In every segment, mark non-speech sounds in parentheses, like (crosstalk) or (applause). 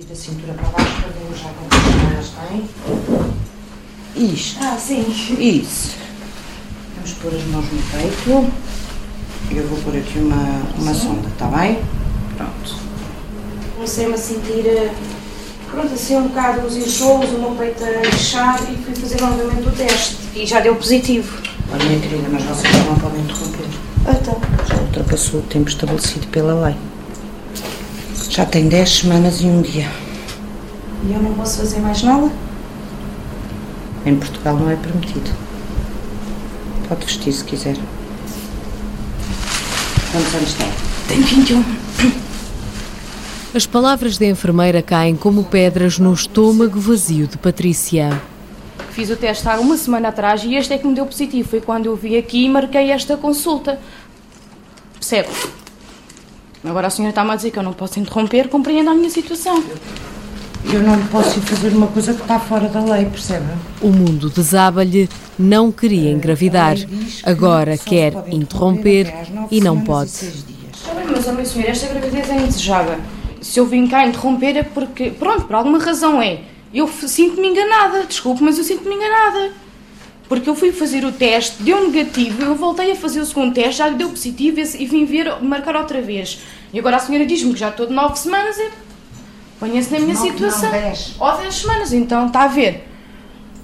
E da cintura para baixo, para vermos já quantas semanas tem. Isto. Ah, sim. Isso. Vamos pôr as mãos no peito. Eu vou pôr aqui uma, uma sonda, está bem? Pronto. Comecei-me a sentir, eh, pronto, assim um bocado os enxolos, o meu peito a inchar e fui fazer novamente o teste. E já deu positivo. Olha, minha querida, mas vocês não podem interromper. Então, Já ultrapassou o tempo estabelecido pela lei. Já tem 10 semanas e um dia. e eu não posso fazer mais nada? Em Portugal não é permitido. Pode vestir se quiser. Quantos anos tem? Tenho 21. As palavras da enfermeira caem como pedras no estômago vazio de Patrícia. Fiz o teste há uma semana atrás e este é que me deu positivo. Foi quando eu vi aqui e marquei esta consulta. Percebe? Agora a senhora está-me a dizer que eu não posso interromper, compreenda a minha situação. Eu não posso ir fazer uma coisa que está fora da lei, percebe? O mundo desaba-lhe, não queria engravidar. Que Agora quer interromper e não pode. Está bem, mas, minha senhora, esta gravidez é indesejável. Se eu vim cá interromper é porque, pronto, por alguma razão é. Eu sinto-me enganada, desculpe, mas eu sinto-me enganada. Porque eu fui fazer o teste, deu negativo, eu voltei a fazer o segundo teste, já deu positivo e e vim ver, marcar outra vez. E agora a senhora diz-me que já estou de nove semanas e ponha-se na minha Nove, situação. não, dez. Ou dez semanas, então, está a ver.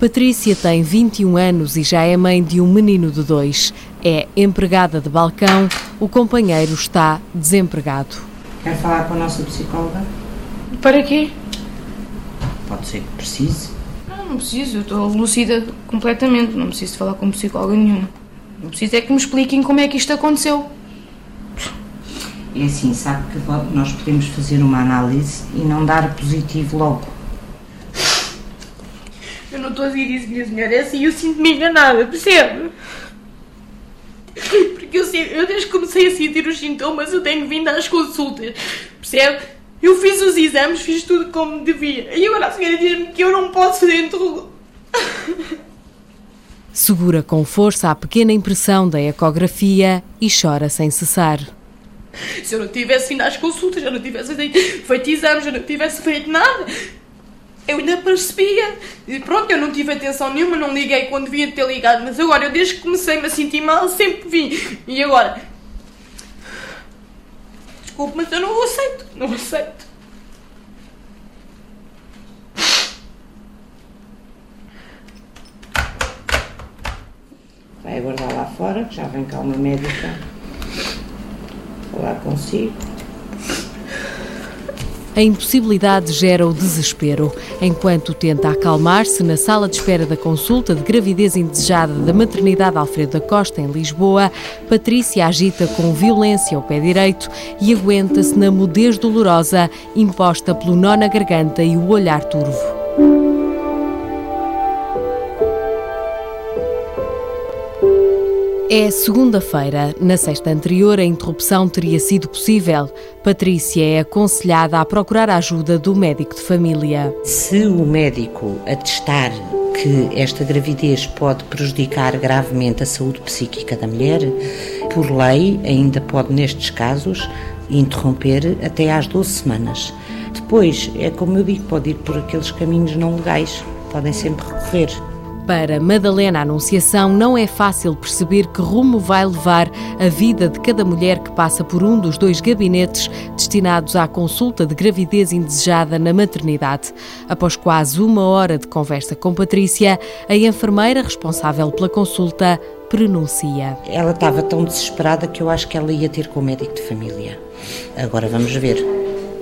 Patrícia tem 21 anos e já é mãe de um menino de dois. É empregada de balcão, o companheiro está desempregado. Quer falar com a nossa psicóloga? Para quê? Pode ser que precise. Não, não preciso, eu estou lúcida completamente, não preciso de falar com psicóloga nenhuma. Não preciso é que me expliquem como é que isto aconteceu. É assim, sabe que nós podemos fazer uma análise e não dar positivo logo. Eu não estou a dizer isso, minha senhora, é assim, eu sinto-me enganada, percebe? Porque eu, eu desde que comecei a sentir os sintomas, eu tenho vindo às consultas, percebe? Eu fiz os exames, fiz tudo como devia. E agora a senhora diz-me que eu não posso fazer interrogação. (laughs) Segura com força a pequena impressão da ecografia e chora sem cessar. Se eu não tivesse vindo às consultas, eu não tivesse feito exames, eu não tivesse feito nada, eu ainda percebia. E pronto, eu não tive atenção nenhuma, não liguei quando devia ter ligado, mas agora, eu desde que comecei-me a sentir mal, sempre vim. E agora? Desculpe, mas eu não aceito, não aceito. Vai aguardar lá fora, que já vem cá uma médica falar consigo. A impossibilidade gera o desespero. Enquanto tenta acalmar-se na sala de espera da consulta de gravidez indesejada da maternidade Alfredo da Costa, em Lisboa, Patrícia agita com violência o pé direito e aguenta-se na mudez dolorosa imposta pelo nó na garganta e o olhar turvo. É segunda-feira. Na sexta anterior, a interrupção teria sido possível. Patrícia é aconselhada a procurar a ajuda do médico de família. Se o médico atestar que esta gravidez pode prejudicar gravemente a saúde psíquica da mulher, por lei, ainda pode, nestes casos, interromper até às 12 semanas. Depois, é como eu digo, pode ir por aqueles caminhos não legais, podem sempre recorrer. Para Madalena Anunciação, não é fácil perceber que rumo vai levar a vida de cada mulher que passa por um dos dois gabinetes destinados à consulta de gravidez indesejada na maternidade. Após quase uma hora de conversa com Patrícia, a enfermeira responsável pela consulta pronuncia. Ela estava tão desesperada que eu acho que ela ia ter com o médico de família. Agora vamos ver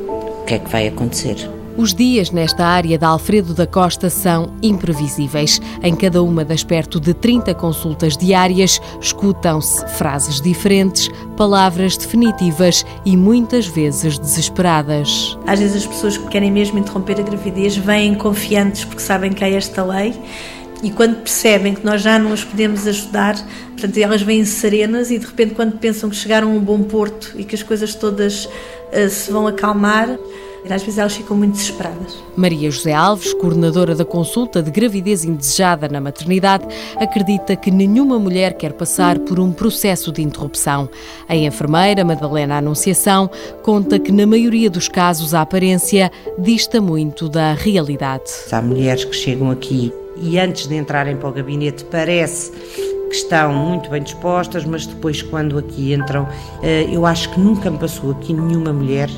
o que é que vai acontecer. Os dias nesta área da Alfredo da Costa são imprevisíveis. Em cada uma das perto de 30 consultas diárias, escutam-se frases diferentes, palavras definitivas e muitas vezes desesperadas. Às vezes as pessoas que querem mesmo interromper a gravidez vêm confiantes porque sabem que há esta lei e quando percebem que nós já não as podemos ajudar, portanto elas vêm serenas e de repente quando pensam que chegaram a um bom porto e que as coisas todas uh, se vão acalmar, Às vezes elas ficam muito desesperadas. Maria José Alves, coordenadora da consulta de gravidez indesejada na maternidade, acredita que nenhuma mulher quer passar por um processo de interrupção. A enfermeira Madalena Anunciação conta que, na maioria dos casos, a aparência dista muito da realidade. Há mulheres que chegam aqui e antes de entrarem para o gabinete parece que estão muito bem dispostas, mas depois quando aqui entram, eh, eu acho que nunca me passou aqui nenhuma mulher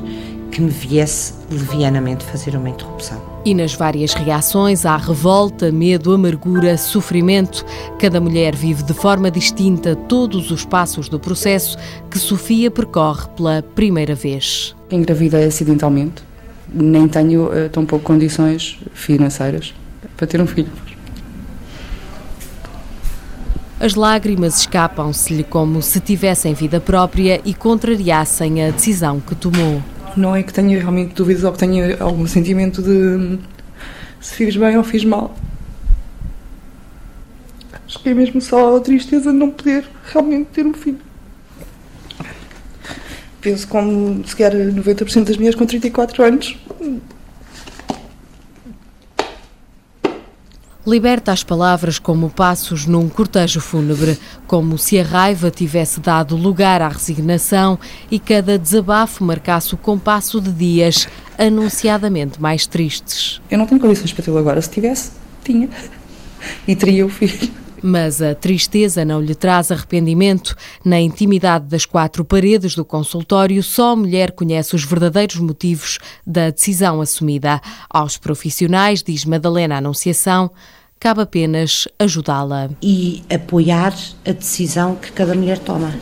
que me viesse levianamente fazer uma interrupção. E nas várias reações há revolta, medo, amargura, sofrimento. Cada mulher vive de forma distinta todos os passos do processo que Sofia percorre pela primeira vez. Engravidei acidentalmente, nem tenho uh, tão pouco condições financeiras para ter um filho. As lágrimas escapam-se-lhe como se tivessem vida própria e contrariassem a decisão que tomou. Não é que tenha realmente dúvidas ou que tenha algum sentimento de se fiz bem ou fiz mal. Acho que é mesmo só a tristeza de não poder realmente ter um filho. Penso como se calhar 90% das mulheres com 34 anos Liberta as palavras como passos num cortejo fúnebre, como se a raiva tivesse dado lugar à resignação e cada desabafo marcasse o compasso de dias anunciadamente mais tristes. Eu não tenho condições para tê-lo agora. Se tivesse, tinha. E teria o filho. Mas a tristeza não lhe traz arrependimento. Na intimidade das quatro paredes do consultório, só a mulher conhece os verdadeiros motivos da decisão assumida. Aos profissionais, diz Madalena Anunciação, cabe apenas ajudá-la. E apoiar a decisão que cada mulher toma.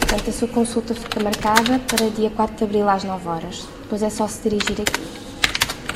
Portanto, a sua consulta fica marcada para dia 4 de abril às 9 horas. Depois é só se dirigir aqui.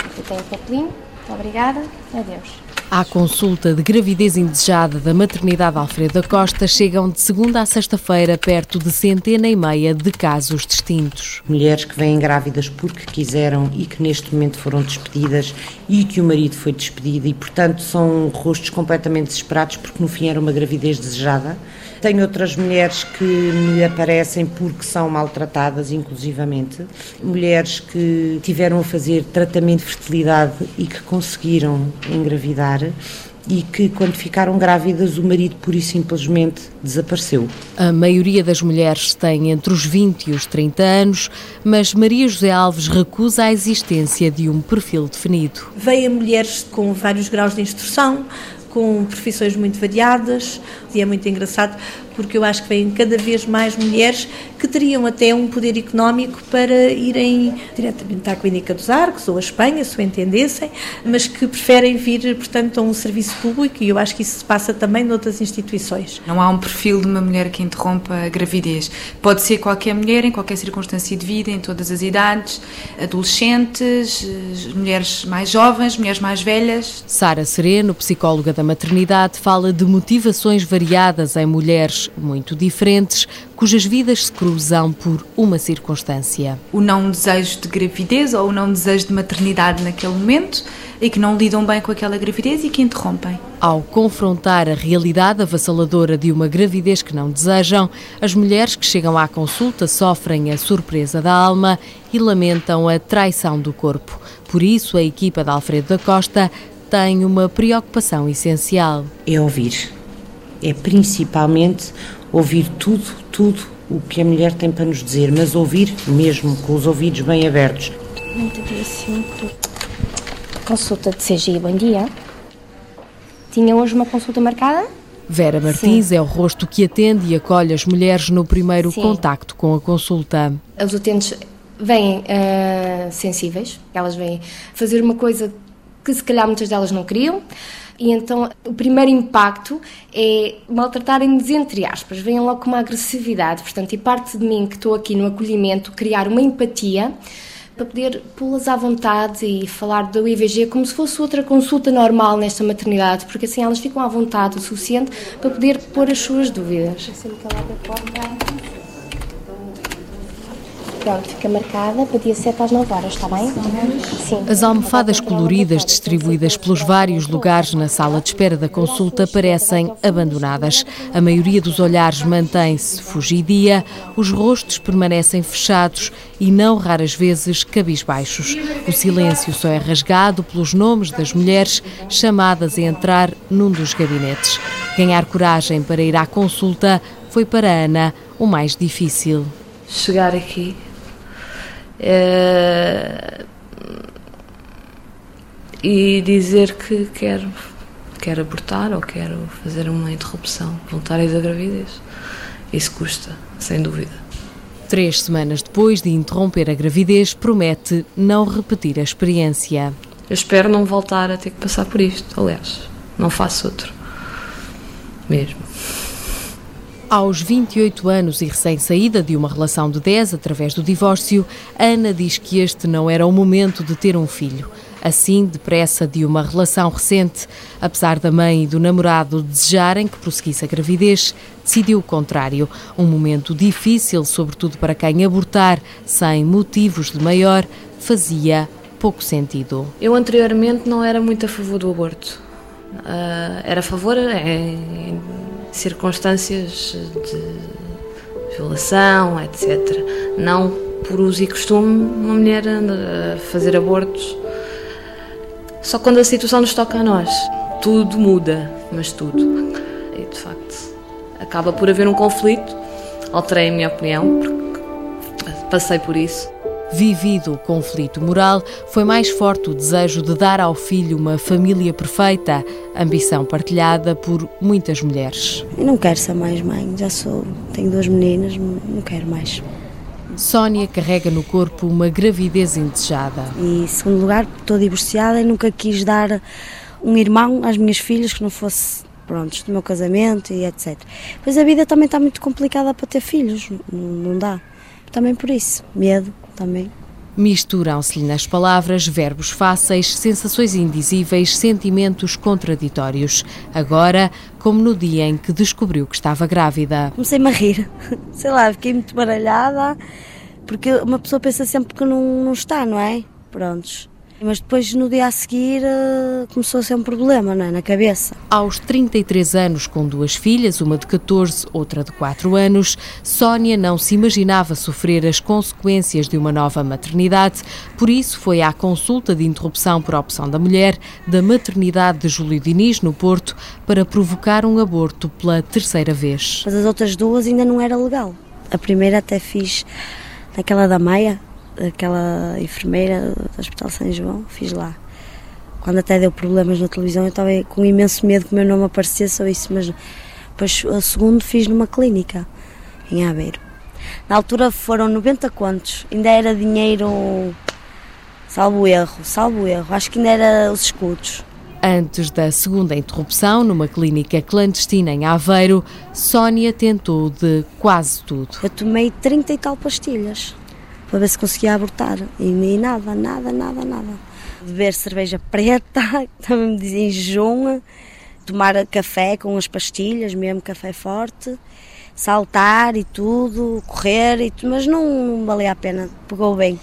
Aqui tem o papelinho. Muito obrigada. Adeus. À consulta de gravidez indesejada da maternidade Alfredo da Costa chegam de segunda a sexta-feira perto de centena e meia de casos distintos. Mulheres que vêm grávidas porque quiseram e que neste momento foram despedidas e que o marido foi despedido e, portanto, são rostos completamente desesperados porque no fim era uma gravidez desejada. Tenho outras mulheres que me aparecem porque são maltratadas, inclusivamente. Mulheres que tiveram a fazer tratamento de fertilidade e que conseguiram engravidar e que, quando ficaram grávidas, o marido pura e simplesmente desapareceu. A maioria das mulheres tem entre os 20 e os 30 anos, mas Maria José Alves recusa a existência de um perfil definido. Vêm mulheres com vários graus de instrução, com profissões muito variadas, e é muito engraçado porque eu acho que vêm cada vez mais mulheres que teriam até um poder económico para irem diretamente à Clínica dos Arcos ou à Espanha, se o entendessem, mas que preferem vir, portanto, a um serviço público e eu acho que isso se passa também noutras instituições. Não há um perfil de uma mulher que interrompa a gravidez. Pode ser qualquer mulher, em qualquer circunstância de vida, em todas as idades, adolescentes, mulheres mais jovens, mulheres mais velhas. Sara Sereno, psicóloga da maternidade, fala de motivações variadas em mulheres muito diferentes, cujas vidas se cruzam por uma circunstância. O não desejo de gravidez ou o não desejo de maternidade naquele momento e que não lidam bem com aquela gravidez e que interrompem. Ao confrontar a realidade avassaladora de uma gravidez que não desejam, as mulheres que chegam à consulta sofrem a surpresa da alma e lamentam a traição do corpo. Por isso, a equipa de Alfredo da Costa tem uma preocupação essencial. É ouvir é principalmente ouvir tudo, tudo o que a mulher tem para nos dizer, mas ouvir mesmo, com os ouvidos bem abertos. Muito dia 5. Consulta de CGI, bom dia. Tinha hoje uma consulta marcada? Vera Martins Sim. é o rosto que atende e acolhe as mulheres no primeiro Sim. contacto com a consulta. Os utentes vêm uh, sensíveis, elas vêm fazer uma coisa que se calhar muitas delas não queriam, e então o primeiro impacto é maltratarem-nos entre aspas, vêm logo com uma agressividade, portanto, e parte de mim que estou aqui no acolhimento, criar uma empatia para poder pô-las à vontade e falar do IVG como se fosse outra consulta normal nesta maternidade, porque assim elas ficam à vontade o suficiente para poder pôr as suas dúvidas. Assim que ela abre a porta. Pronto, fica marcada para dia 7 às 9 horas, está bem? Sim. As almofadas coloridas distribuídas pelos vários lugares na sala de espera da consulta parecem abandonadas. A maioria dos olhares mantém-se fugidia, os rostos permanecem fechados e não raras vezes cabisbaixos. O silêncio só é rasgado pelos nomes das mulheres chamadas a entrar num dos gabinetes. Ganhar coragem para ir à consulta foi para Ana o mais difícil. Chegar aqui é... e dizer que quero, quero abortar ou quero fazer uma interrupção voluntária da gravidez. Isso custa, sem dúvida. Três semanas depois de interromper a gravidez, promete não repetir a experiência. Eu espero não voltar a ter que passar por isto. Aliás, não faço outro. Mesmo. Aos 28 anos e recém-saída de uma relação de 10 através do divórcio, Ana diz que este não era o momento de ter um filho. Assim, depressa de uma relação recente, apesar da mãe e do namorado desejarem que prosseguisse a gravidez, decidiu o contrário. Um momento difícil, sobretudo para quem abortar sem motivos de maior, fazia pouco sentido. Eu anteriormente não era muito a favor do aborto. Uh, era a favor em circunstâncias de violação, etc. Não por uso e costume uma mulher a fazer abortos. Só quando a situação nos toca a nós. Tudo muda, mas tudo. E de facto acaba por haver um conflito. Alterei a minha opinião porque passei por isso. Vivido o conflito moral, foi mais forte o desejo de dar ao filho uma família perfeita, ambição partilhada por muitas mulheres. Eu não quero ser mais mãe, já sou, tenho duas meninas, não quero mais. Sónia carrega no corpo uma gravidez indesejada. E, em segundo lugar, estou divorciada e nunca quis dar um irmão às minhas filhas que não fosse prontos do meu casamento e etc. Pois a vida também está muito complicada para ter filhos, não dá. Também por isso, medo também. Misturam-se-lhe nas palavras verbos fáceis, sensações indizíveis, sentimentos contraditórios. Agora, como no dia em que descobriu que estava grávida. Comecei-me a rir. (laughs) Sei lá, fiquei muito baralhada, porque uma pessoa pensa sempre que não, não está, não é? Prontos. Mas depois, no dia a seguir, eh, começou a ser um problema é? na cabeça. Aos 33 anos, com duas filhas, uma de 14, outra de 4 anos, Sónia não se imaginava sofrer as consequências de uma nova maternidade, por isso foi à consulta de interrupção por opção da mulher da maternidade de Júlio Diniz, no Porto, para provocar um aborto pela terceira vez. Mas as outras duas ainda não era legal. A primeira até fiz naquela da Maia, aquela enfermeira do Hospital São João, fiz lá. Quando até deu problemas na televisão, eu estava com imenso medo que o meu nome aparecesse ou isso, mas depois o segundo fiz numa clínica, em Aveiro. Na altura foram 90 contos, ainda era dinheiro, salvo erro, salvo erro, acho que ainda era os escudos. Antes da segunda interrupção, numa clínica clandestina em Aveiro, Sónia tentou de quase tudo. Eu tomei 30 e tal pastilhas para ver se conseguia abortar. E, nem nada, nada, nada, nada. Beber cerveja preta, (laughs) também me dizem jejum, tomar café com as pastilhas, mesmo café forte, saltar e tudo, correr, e tudo, mas não, não valia a pena, pegou bem.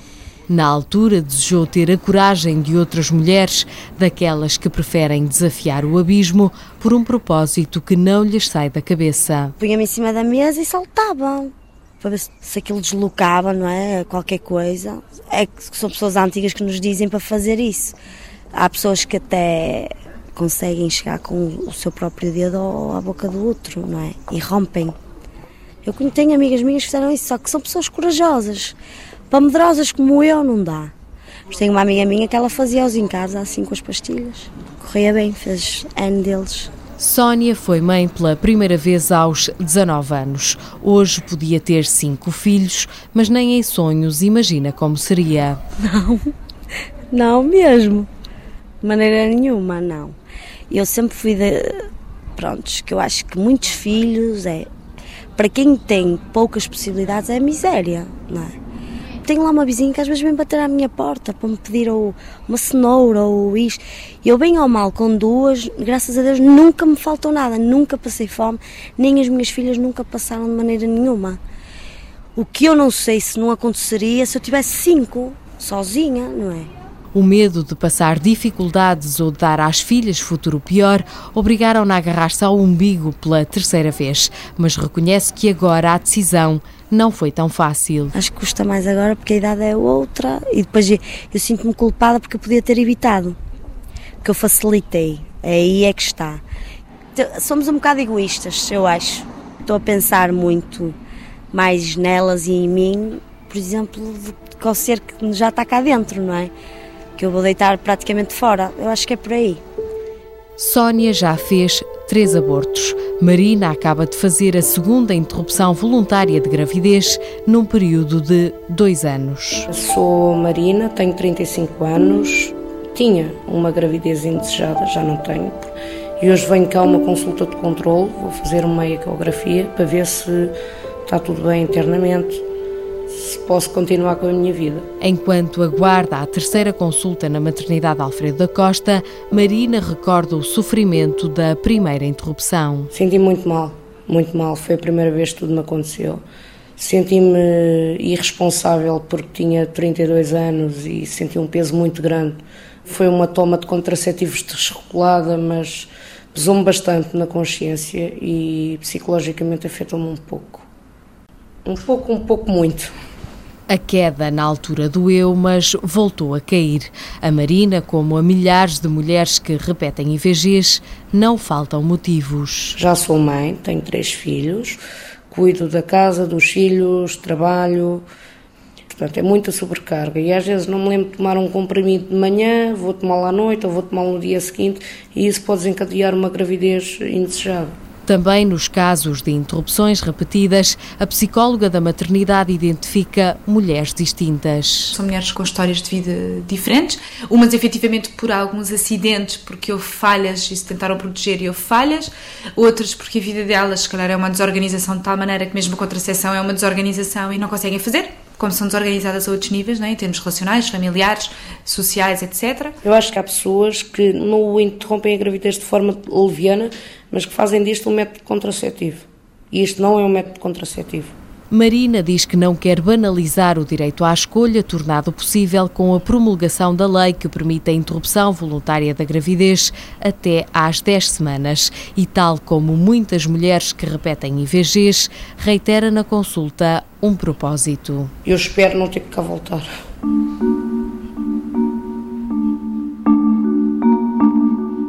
Na altura, desejou ter a coragem de outras mulheres, daquelas que preferem desafiar o abismo por um propósito que não lhes sai da cabeça. Punha-me em cima da mesa e saltavam para ver se aquilo deslocava, não é? Qualquer coisa. É que são pessoas antigas que nos dizem para fazer isso. Há pessoas que até conseguem chegar com o seu próprio dedo à boca do outro, não é? E rompem. Eu tenho amigas minhas que fizeram isso, só que são pessoas corajosas. Para medrosas como eu, não dá. Mas tenho uma amiga minha que ela fazia-os em casa, assim com as pastilhas. Corria bem, fez N deles. Sónia foi mãe pela primeira vez aos 19 anos. Hoje podia ter cinco filhos, mas nem em sonhos imagina como seria. Não, não mesmo. De maneira nenhuma, não. Eu sempre fui de. Prontos, que eu acho que muitos filhos é. Para quem tem poucas possibilidades é miséria, não é? Tenho lá uma vizinha que às vezes vem bater à minha porta para me pedir ou uma cenoura ou isto. Eu, bem ao mal, com duas, graças a Deus, nunca me faltou nada, nunca passei fome, nem as minhas filhas nunca passaram de maneira nenhuma. O que eu não sei se não aconteceria se eu tivesse cinco, sozinha, não é? O medo de passar dificuldades ou de dar às filhas futuro pior obrigaram-na a agarrar-se ao umbigo pela terceira vez, mas reconhece que agora a decisão não foi tão fácil. Acho que custa mais agora porque a idade é outra e depois eu, eu sinto-me culpada porque eu podia ter evitado, que eu facilitei. Aí é que está. Somos um bocado egoístas, eu acho. Estou a pensar muito mais nelas e em mim, por exemplo, do que ao ser que já está cá dentro, não é? que eu vou deitar praticamente fora. Eu acho que é por aí. Sónia já fez três abortos. Marina acaba de fazer a segunda interrupção voluntária de gravidez num período de dois anos. Sou Marina, tenho 35 anos, tinha uma gravidez indesejada, já não tenho. E hoje venho cá uma consulta de controle, vou fazer uma ecografia para ver se está tudo bem internamente, se posso continuar com a minha vida. Enquanto aguarda a terceira consulta na maternidade Alfredo da Costa, Marina recorda o sofrimento da primeira interrupção. Senti muito mal, muito mal. Foi a primeira vez que tudo me aconteceu. Senti-me irresponsável porque tinha 32 anos e senti um peso muito grande. Foi uma toma de contraceptivos desregulada, mas pesou-me bastante na consciência e psicologicamente afetou-me um pouco. Um pouco, um pouco muito. A queda na altura doeu, mas voltou a cair. A Marina, como a milhares de mulheres que repetem IVGs, não faltam motivos. Já sou mãe, tenho três filhos, cuido da casa, dos filhos, trabalho. Portanto, é muita sobrecarga. E às vezes não me lembro de tomar um comprimido de manhã, vou tomá-lo à noite ou vou tomá-lo no dia seguinte, e isso pode desencadear uma gravidez indesejada. Também nos casos de interrupções repetidas, a psicóloga da maternidade identifica mulheres distintas. São mulheres com histórias de vida diferentes, umas efetivamente por alguns acidentes, porque houve falhas e se tentaram proteger e houve falhas, outras porque a vida delas, se calhar, é uma desorganização de tal maneira que mesmo a contracepção é uma desorganização e não conseguem fazer como são desorganizadas a outros níveis, né, em termos relacionais, familiares, sociais, etc. Eu acho que há pessoas que não interrompem a gravidez de forma leviana, mas que fazem disto um método contraceptivo. E isto não é um método contraceptivo. Marina diz que não quer banalizar o direito à escolha, tornado possível com a promulgação da lei que permite a interrupção voluntária da gravidez até às 10 semanas. E, tal como muitas mulheres que repetem IVGs, reitera na consulta um propósito. Eu espero não ter que cá voltar.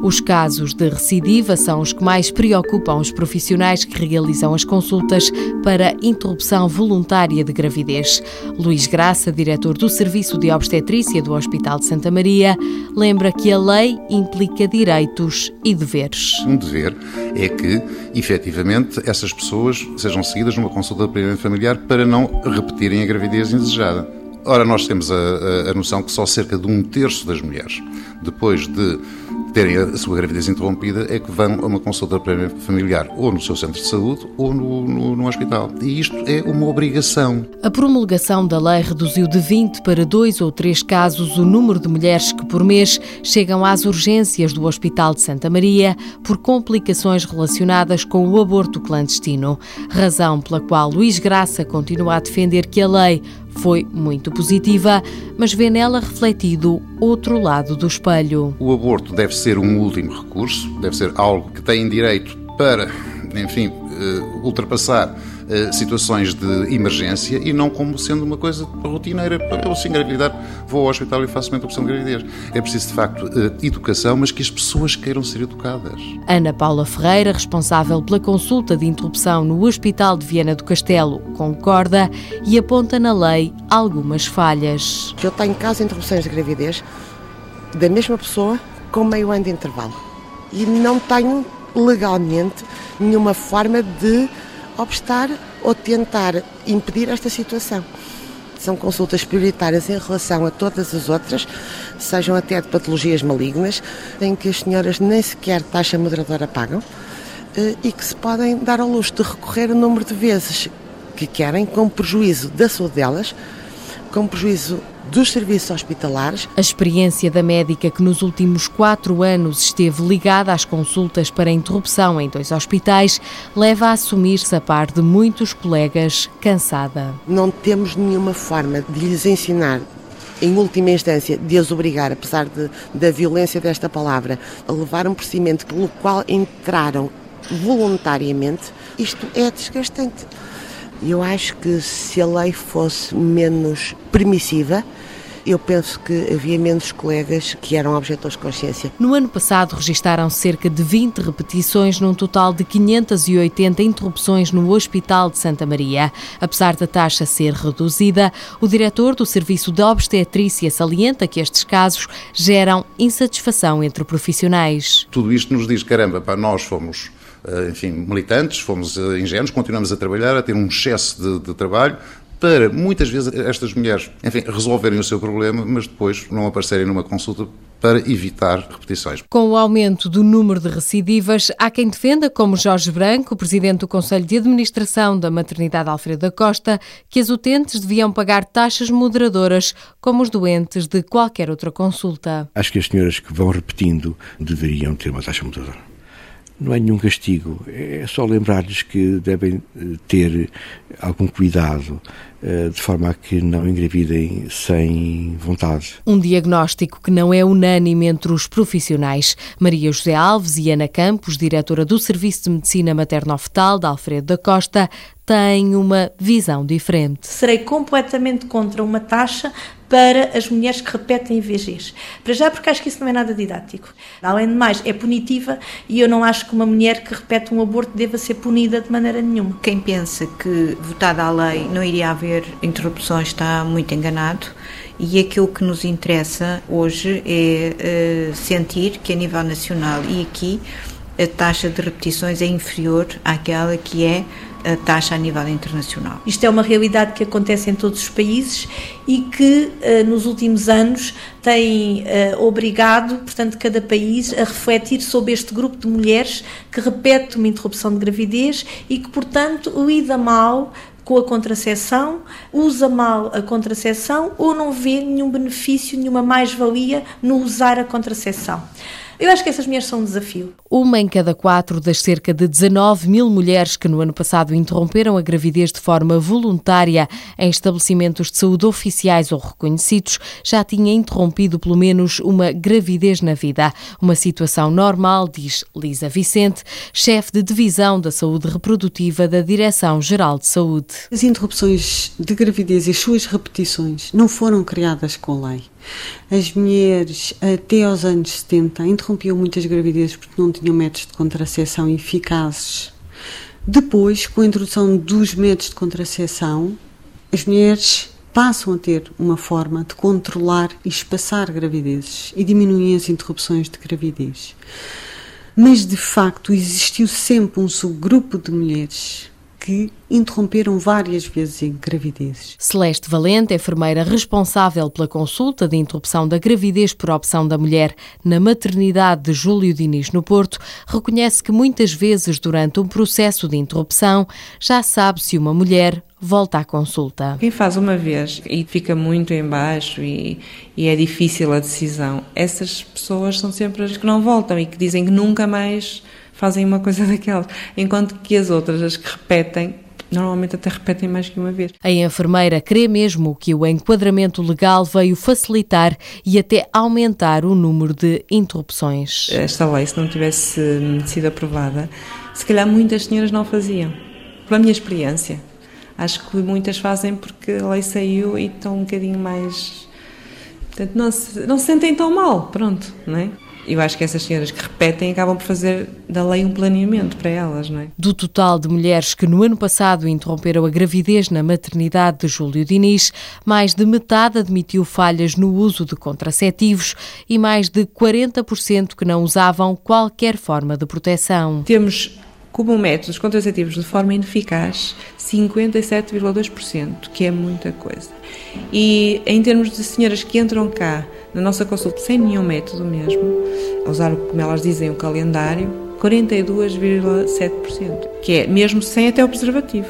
Os casos de recidiva são os que mais preocupam os profissionais que realizam as consultas para interrupção voluntária de gravidez. Luís Graça, diretor do Serviço de Obstetrícia do Hospital de Santa Maria, lembra que a lei implica direitos e deveres. Um dever é que, efetivamente, essas pessoas sejam seguidas numa consulta de primeiro familiar para não repetirem a gravidez indesejada. Ora, nós temos a, a, a noção que só cerca de um terço das mulheres, depois de terem a sua gravidez interrompida é que vão a uma consulta familiar, ou no seu centro de saúde, ou no, no, no, hospital. E isto é uma obrigação. A promulgação da lei reduziu de 20 para 2 ou 3 casos o número de mulheres que por mês chegam às urgências do Hospital de Santa Maria por complicações relacionadas com o aborto clandestino. Razão pela qual Luís Graça continua a defender que a lei foi muito positiva, mas vê nela refletido outro lado do espelho. O aborto deve ser um último recurso, deve ser algo que têm direito para, enfim, eh, ultrapassar eh, situações de emergência e não como sendo uma coisa rotineira. Eu, se engravidar, vou ao hospital e faço uma interrupção de gravidez. É preciso, de facto, eh, educação, mas que as pessoas queiram ser educadas. Ana Paula Ferreira, responsável pela consulta de interrupção no Hospital de Viana do Castelo, concorda e aponta na lei algumas falhas. Eu tenho casos de interrupções de gravidez da mesma pessoa com meio ano de intervalo e não tenho legalmente nenhuma forma de obstar ou tentar impedir esta situação. São consultas prioritárias em relação a todas as outras, sejam até de patologias malignas, em que as senhoras nem sequer taxa moderadora pagam eh, e que se podem dar ao luxo de recorrer o número de vezes que querem, com prejuízo da saúde delas, com prejuízo dos serviços hospitalares. A experiência da médica que nos últimos quatro anos esteve ligada às consultas para interrupção em dois hospitais leva a assumir-se a par de muitos colegas cansada. Não temos nenhuma forma de lhes ensinar em última instância, de as obrigar, apesar de, da violência desta palavra, a levar um procedimento pelo qual entraram voluntariamente, isto é desgastante. Eu acho que se a lei fosse menos permissiva, eu penso que havia menos colegas que eram objetores de consciência. No ano passado registaram cerca de 20 repetições num total de 580 interrupções no Hospital de Santa Maria. Apesar da taxa ser reduzida, o diretor do Serviço de Obstetrícia salienta que estes casos geram insatisfação entre profissionais. Tudo isto nos diz, caramba, pá, nós fomos enfim, militantes, fomos eh, ingênuos, continuamos a trabalhar, a ter um excesso de, de trabalho, para muitas vezes estas mulheres, enfim, resolverem o seu problema, mas depois não aparecerem numa consulta para evitar repetições. Com o aumento do número de recidivas, há quem defenda, como Jorge Branco, presidente do Conselho de Administração da Maternidade Alfredo da Costa, que as utentes deviam pagar taxas moderadoras, como os doentes de qualquer outra consulta. Acho que as senhoras que vão repetindo deveriam ter uma taxa moderadora não é nenhum castigo, é só lembrar-lhes que devem eh, ter algum cuidado eh, de forma a que não engravidem sem vontade. Um diagnóstico que não é unânime entre os profissionais. Maria José Alves e Ana Campos, diretora do Serviço de Medicina Materno-Fetal da Alfredo da Costa, têm uma visão diferente. Serei completamente contra uma taxa para as mulheres que repetem IVGs. Para já, porque acho que isso não é nada didático. Além de mais, é punitiva e eu não acho que uma mulher que repete um aborto deva ser punida de maneira nenhuma. Quem pensa que, votada a lei, não iria haver interrupções está muito enganado. E aquilo que nos interessa hoje é uh, sentir que, a nível nacional e aqui, a taxa de repetições é inferior àquela que é a taxa a nível internacional. Isto é uma realidade que acontece em todos os países e que eh, nos últimos anos tem eh, obrigado, portanto, cada país a refletir sobre este grupo de mulheres que repete uma interrupção de gravidez e que, portanto, lida mal com a contracepção, usa mal a contracepção ou não vê nenhum benefício, nenhuma mais-valia no usar a contracepção. Eu acho que essas mulheres são um desafio. Uma em cada quatro das cerca de 19 mil mulheres que no ano passado interromperam a gravidez de forma voluntária em estabelecimentos de saúde oficiais ou reconhecidos já tinha interrompido pelo menos uma gravidez na vida. Uma situação normal, diz Lisa Vicente, chefe de divisão da saúde reprodutiva da Direção-Geral de Saúde. As interrupções de gravidez e as suas repetições não foram criadas com lei. As mulheres, até aos anos 70, interrompiam muitas gravidezes porque não tinham métodos de contracepção eficazes. Depois, com a introdução dos métodos de contracepção, as mulheres passam a ter uma forma de controlar e espaçar gravidezes e diminuir as interrupções de gravidez. Mas, de facto, existiu sempre um subgrupo de mulheres que interromperam várias vezes em gravidezes. Celeste Valente, enfermeira responsável pela consulta de interrupção da gravidez por opção da mulher na maternidade de Júlio Diniz no Porto, reconhece que muitas vezes durante um processo de interrupção já sabe se uma mulher volta à consulta. Quem faz uma vez e fica muito em baixo e, e é difícil a decisão, essas pessoas são sempre as que não voltam e que dizem que nunca mais fazem uma coisa (laughs) daquelas. Enquanto que as outras, as que repetem, normalmente até repetem mais que uma vez. A enfermeira crê mesmo que o enquadramento legal veio facilitar e até aumentar o número de interrupções. Esta lei, se não tivesse sido aprovada, se calhar muitas senhoras não faziam. Pela minha experiência. Acho que muitas fazem porque a lei saiu e estão um bocadinho mais. Portanto, não se, não se sentem tão mal, pronto, não é? Eu acho que essas senhoras que repetem acabam por fazer da lei um planeamento para elas, não é? Do total de mulheres que no ano passado interromperam a gravidez na maternidade de Júlio Diniz, mais de metade admitiu falhas no uso de contraceptivos e mais de 40% que não usavam qualquer forma de proteção. Temos como métodos contraceptivos de forma ineficaz 57,2%, que é muita coisa. E em termos de senhoras que entram cá na nossa consulta, sem nenhum método mesmo, a usar, como elas dizem, o calendário, 42,7%, que é mesmo sem até o preservativo.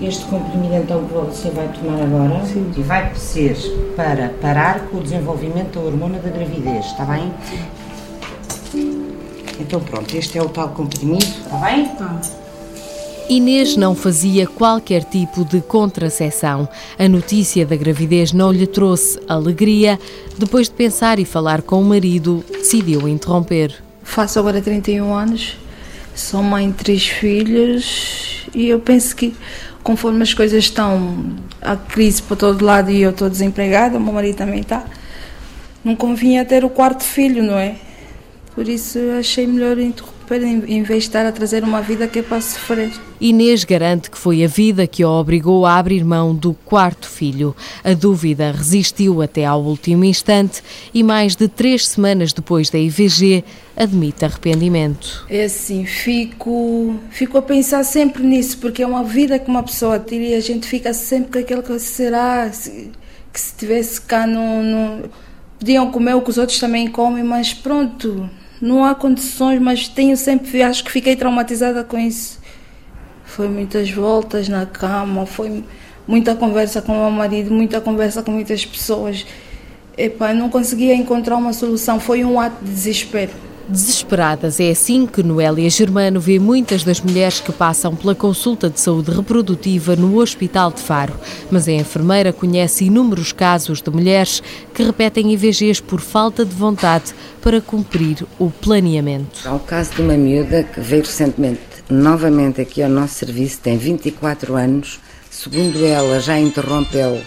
Este comprimido então é que você vai tomar agora Sim. vai ser para parar com o desenvolvimento da hormona da gravidez, está bem? Então pronto, este é o tal comprimido, está bem? Tá. Inês não fazia qualquer tipo de contracepção. A notícia da gravidez não lhe trouxe alegria. Depois de pensar e falar com o marido, decidiu interromper. Faço agora 31 anos, sou mãe de três filhos e eu penso que conforme as coisas estão, a crise para todo lado e eu estou desempregada, o meu marido também está, não convinha ter o quarto filho, não é? Por isso achei melhor interromper em vez de estar a trazer uma vida que é para sofrer. Inês garante que foi a vida que a obrigou a abrir mão do quarto filho. A dúvida resistiu até ao último instante e, mais de três semanas depois da IVG, admite arrependimento. É assim, fico, fico a pensar sempre nisso, porque é uma vida que uma pessoa tira e a gente fica sempre com aquilo que será, que se tivesse cá no, no podiam comer o que os outros também comem, mas pronto, não há condições, mas tenho sempre, acho que fiquei traumatizada com isso. Foi muitas voltas na cama, foi muita conversa com o meu marido, muita conversa com muitas pessoas. Epá, não conseguia encontrar uma solução, foi um ato de desespero. Desesperadas, é assim que Noélia Germano vê muitas das mulheres que passam pela consulta de saúde reprodutiva no Hospital de Faro. Mas a enfermeira conhece inúmeros casos de mulheres que repetem IVGs por falta de vontade para cumprir o planeamento. Há o caso de uma miúda que veio recentemente novamente aqui ao nosso serviço, tem 24 anos, segundo ela já interrompeu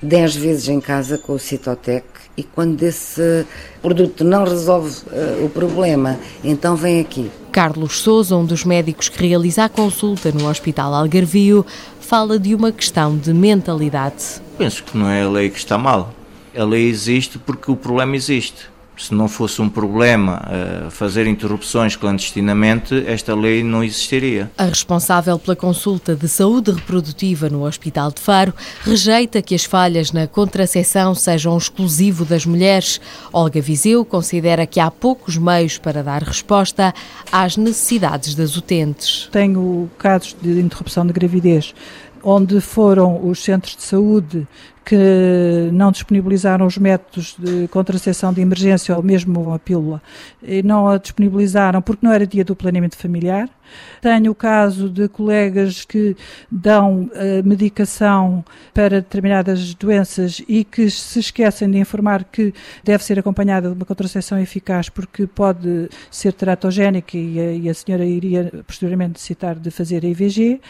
10 vezes em casa com o Citotec e quando esse produto não resolve uh, o problema, então vem aqui. Carlos Souza, um dos médicos que realiza a consulta no Hospital Algarvio, fala de uma questão de mentalidade. Penso que não é a lei que está mal. A lei existe porque o problema existe se não fosse um problema uh, fazer interrupções clandestinamente, esta lei não existiria. A responsável pela consulta de saúde reprodutiva no Hospital de Faro rejeita que as falhas na contracepção sejam exclusivo das mulheres. Olga Viseu considera que há poucos meios para dar resposta às necessidades das utentes. Tenho casos de interrupção de gravidez onde foram os centros de saúde que não disponibilizaram os métodos de contracepção de emergência ou mesmo a pílula, e não a disponibilizaram porque não era dia do planeamento familiar. Tenho o caso de colegas que dão uh, medicação para determinadas doenças e que se esquecem de informar que deve ser acompanhada de uma contracepção eficaz porque pode ser teratogénica e a, e a senhora iria posteriormente necessitar de fazer a IVG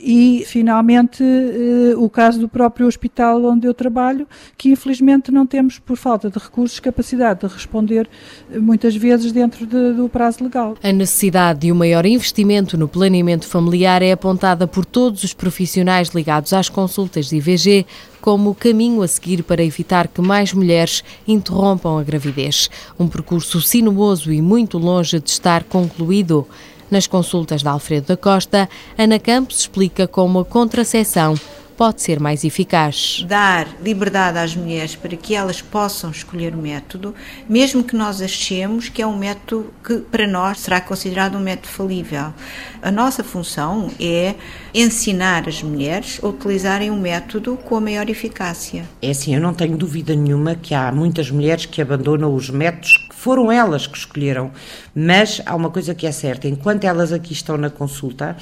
e, finalmente, eh, o caso do próprio hospital onde eu trabalho, que infelizmente não temos, por falta de recursos, capacidade de responder eh, muitas vezes dentro de, do prazo legal. A necessidade de um maior investimento no planeamento familiar é apontada por todos os profissionais ligados às consultas de IVG como caminho a seguir para evitar que mais mulheres interrompam a gravidez. Um percurso sinuoso e muito longe de estar concluído. Nas consultas de Alfredo da Costa, Ana Campos explica como a contracepção pode ser mais eficaz. Dar liberdade às mulheres para que elas possam escolher o método, mesmo que nós achemos que é um método que para nós será considerado um método falível. A nossa função é ensinar as mulheres a utilizarem o um método com a maior eficácia. É assim, eu não tenho dúvida nenhuma que há muitas mulheres que abandonam os métodos foram elas que escolheram, mas há uma coisa que é certa, enquanto elas aqui estão na consulta,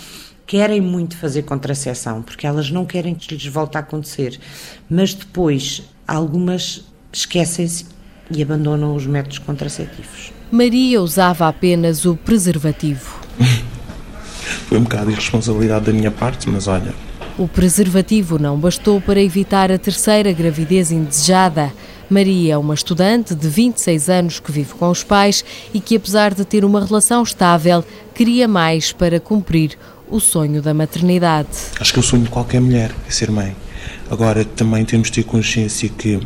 querem muito fazer contracepção, porque elas não querem que lhes volte a acontecer. Mas depois, algumas esquecem-se e abandonam os métodos contraceptivos. Maria usava apenas o preservativo. (laughs) Foi um bocado de irresponsabilidade da minha parte, mas olha. O preservativo não bastou para evitar a terceira gravidez indesejada. Maria é uma estudante de 26 anos que vive com os pais e que, apesar de ter uma relação estável, queria mais para cumprir o sonho da maternidade. Acho que é o sonho de qualquer mulher é ser mãe. Agora, também temos de ter consciência que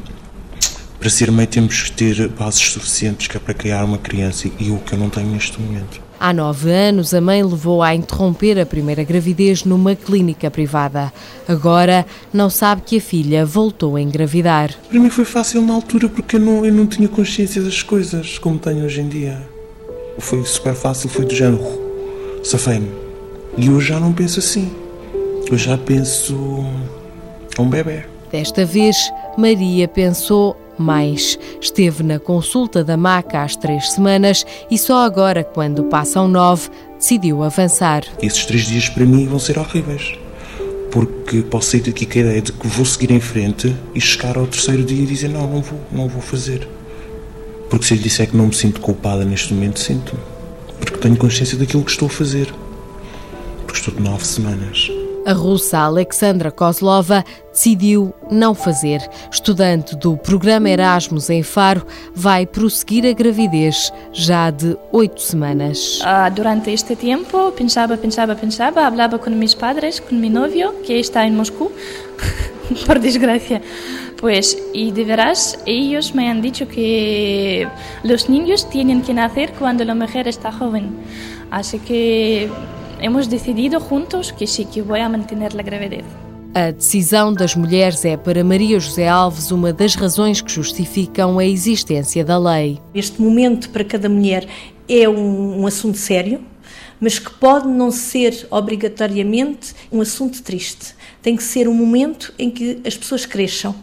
para ser mãe temos que ter bases suficientes que é para criar uma criança e o que eu não tenho neste momento. Há nove anos, a mãe levou a interromper a primeira gravidez numa clínica privada. Agora, não sabe que a filha voltou a engravidar. Para mim foi fácil na altura porque eu não, eu não tinha consciência das coisas como tenho hoje em dia. Foi super fácil, foi do género. Safei-me. E hoje já não penso assim. eu já penso a um bebê. Desta vez, Maria pensou mais. Esteve na consulta da maca às três semanas e só agora, quando passam nove, decidiu avançar. Esses três dias para mim vão ser horríveis. Porque posso sair daqui com a ideia de que vou seguir em frente e chegar ao terceiro dia e dizer não, não vou, não vou fazer. Porque se lhe disser que não me sinto culpada neste momento, sinto-me. Porque tenho consciência daquilo que estou a fazer. Porque estou de nove semanas. A russa Alexandra Kozlova decidiu não fazer. Estudante do programa Erasmus em Faro, vai prosseguir a gravidez já de oito semanas. Uh, durante este tempo, pensava, pensava, pensava, falava com meus padres, com meu novio, que está em Moscou, (laughs) por desgracia. Pues, y de veras, ellos me han dicho que los niños tienen que nacer cuando la mujer está joven. Así que hemos decidido juntos que sí, que voy a mantener la gravidez. A decisão das mulheres é, para Maria José Alves, uma das razões que justificam a existência da lei. Este momento para cada mulher é um, um assunto sério, mas que pode não ser obrigatoriamente um assunto triste. Tem que ser um momento em que as pessoas cresçam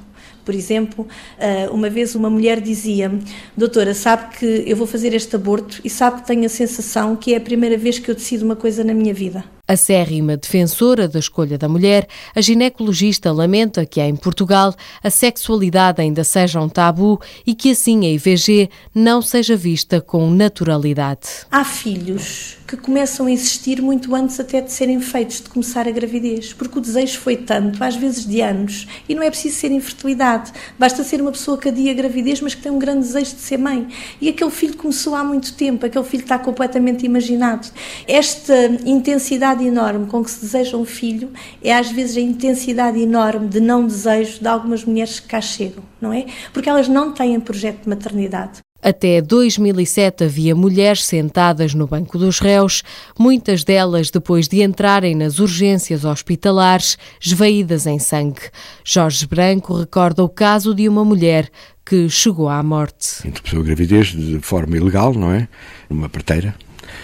por exemplo, eh, uma vez uma mulher dizia-me: Doutora, sabe que eu vou fazer este aborto e sabe que tenho a sensação que é a primeira vez que eu decido uma coisa na minha vida. Acérrima defensora da escolha da mulher, a ginecologista lamenta que em Portugal a sexualidade ainda seja um tabu e que assim a IVG não seja vista com naturalidade. Há filhos que começam a existir muito antes até de serem feitos, de começar a gravidez, porque o desejo foi tanto, às vezes de anos, e não é preciso ser infertilidade, basta ser uma pessoa que adia a gravidez, mas que tem um grande desejo de ser mãe. E aquele filho começou há muito tempo, aquele filho está completamente imaginado. Esta intensidade enorme com que se deseja um filho é às vezes a intensidade enorme de não desejo de algumas mulheres que cá chegam, não é? Porque elas não têm projeto de maternidade. Até 2007 havia mulheres sentadas no banco dos réus, muitas delas depois de entrarem nas urgências hospitalares, esvaídas em sangue. Jorge Branco recorda o caso de uma mulher que chegou à morte. Interrupção a gravidez de forma ilegal, não é? Numa parteira.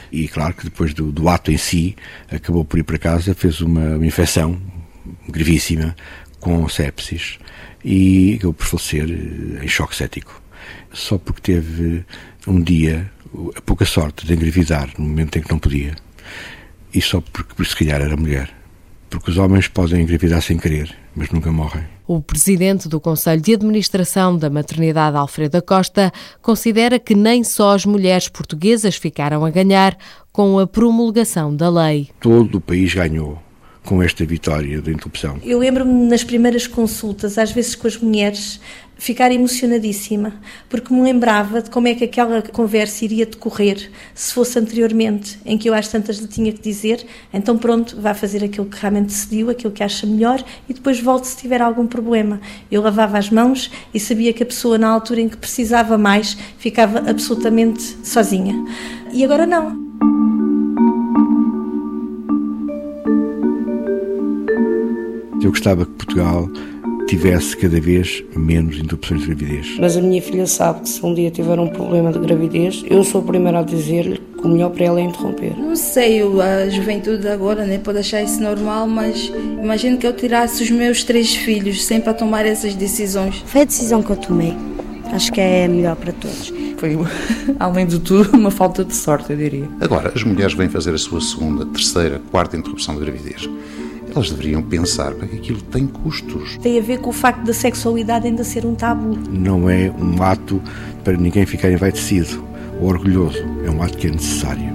E claro que depois do, do ato em si, acabou por ir para casa, fez uma, infecção gravíssima com sepsis e acabou por falecer em choque cético só porque teve um dia a pouca sorte de engravidar no momento em que não podia e só porque se calhar era mulher. Porque os homens podem engravidar sem querer, mas nunca morrem. O presidente do Conselho de Administração da Maternidade, Alfredo Costa, considera que nem só as mulheres portuguesas ficaram a ganhar com a promulgação da lei. Todo o país ganhou com esta vitória da interrupção. Eu lembro-me nas primeiras consultas, às vezes com as mulheres, ficar emocionadíssima, porque me lembrava de como é que aquela conversa iria decorrer se fosse anteriormente, em que eu às tantas lhe tinha que dizer, então pronto, vá fazer aquilo que realmente decidiu, aquilo que acha melhor e depois volte se tiver algum problema. Eu lavava as mãos e sabia que a pessoa na altura em que precisava mais ficava absolutamente sozinha. E agora não. Eu gostava que Portugal tivesse cada vez menos interrupções de gravidez. Mas a minha filha sabe que se um dia tiver um problema de gravidez, eu sou a primeira a dizer-lhe que o melhor para ela é interromper. Não sei, a juventude agora né, pode achar isso normal, mas imagino que eu tirasse os meus três filhos sempre a tomar essas decisões. Foi a decisão que eu tomei. Acho que é melhor para todos. Foi, (laughs) além de tudo, uma falta de sorte, eu diria. Agora, as mulheres vêm fazer a sua segunda, terceira, quarta interrupção de gravidez elas deveriam pensar que aquilo tem custos. Tem a ver com o facto da sexualidade ainda ser um tabu. Não é um ato para ninguém ficar envaidecido ou orgulhoso, é um ato que é necessário.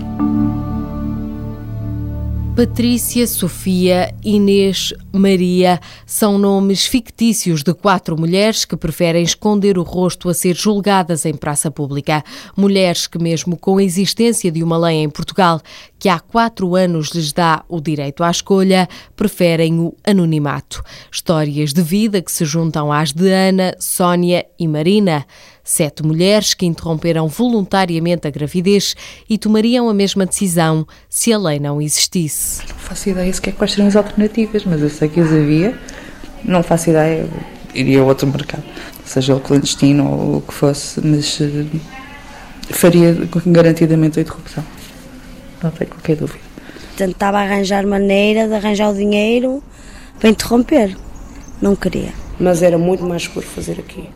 Patrícia, Sofia, Inês, Maria são nomes fictícios de quatro mulheres que preferem esconder o rosto a ser julgadas em praça pública. Mulheres que, mesmo com a existência de uma lei em Portugal que há quatro anos lhes dá o direito à escolha, preferem o anonimato. Histórias de vida que se juntam às de Ana, Sónia e Marina. Sete mulheres que interromperam voluntariamente a gravidez e tomariam a mesma decisão se a lei não existisse. Não faço ideia sequer quais seriam as alternativas, mas eu sei que as havia. Não faço ideia, iria a outro mercado, seja o clandestino ou o que fosse, mas uh, faria garantidamente a interrupção. Não tenho qualquer dúvida. Tentava arranjar maneira de arranjar o dinheiro para interromper. Não queria. Mas era muito mais seguro fazer aqui.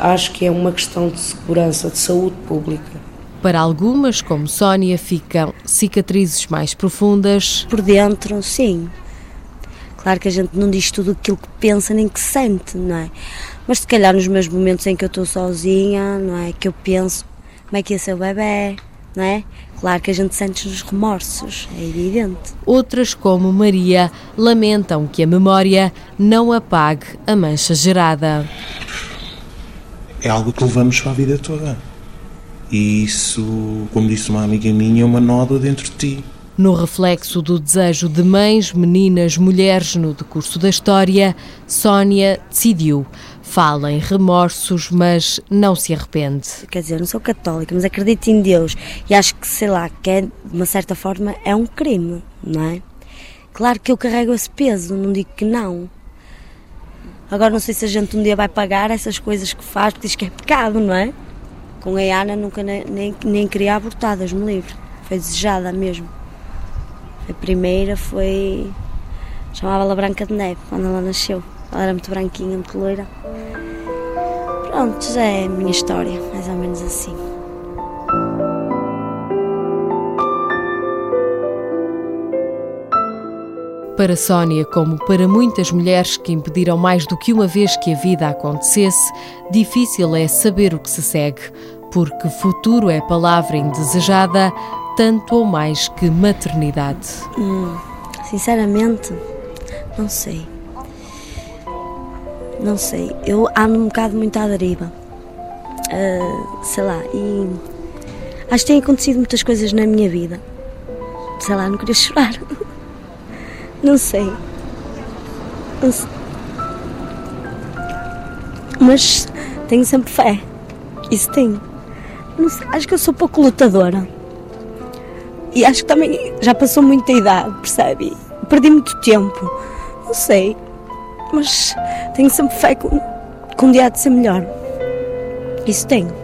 Acho que é uma questão de segurança, de saúde pública. Para algumas, como Sónia, ficam cicatrizes mais profundas. Por dentro, sim. Claro que a gente não diz tudo aquilo que pensa nem que sente, não é? Mas se calhar nos meus momentos em que eu estou sozinha, não é? Que eu penso como é que ia ser o bebê, não é? Claro que a gente sente os remorsos, é evidente. Outras, como Maria, lamentam que a memória não apague a mancha gerada. É algo que levamos para a vida toda. E isso, como disse uma amiga minha, é uma nódoa dentro de ti. No reflexo do desejo de mães, meninas, mulheres no decurso da história, Sónia decidiu. Fala em remorsos, mas não se arrepende. Quer dizer, eu não sou católica, mas acredito em Deus. E acho que, sei lá, que é, de uma certa forma é um crime, não é? Claro que eu carrego esse peso, não digo que não. Agora não sei se a gente um dia vai pagar essas coisas que faz, porque diz que é pecado, não é? Com a Ana nunca nem, nem, nem queria abortar, Deus me livre. Foi desejada mesmo. A primeira foi. chamava-la Branca de Neve, quando ela nasceu. Ela era muito branquinha, muito loira. Pronto, já é a minha história, mais ou menos assim. Para Sónia, como para muitas mulheres que impediram mais do que uma vez que a vida acontecesse, difícil é saber o que se segue, porque futuro é palavra indesejada, tanto ou mais que maternidade. Hum, sinceramente, não sei. Não sei. Eu ando um bocado muito à deriva. Uh, sei lá, e acho que têm acontecido muitas coisas na minha vida. Sei lá, não queria (laughs) chorar. Não sei. Não sei. Mas tenho sempre fé. Isso tenho. Sei, acho que eu sou pouco lutadora. E acho que também já passou muita idade, percebe? Perdi muito tempo. Não sei. Mas tenho sempre fé que um dia há de ser melhor. Isso tenho.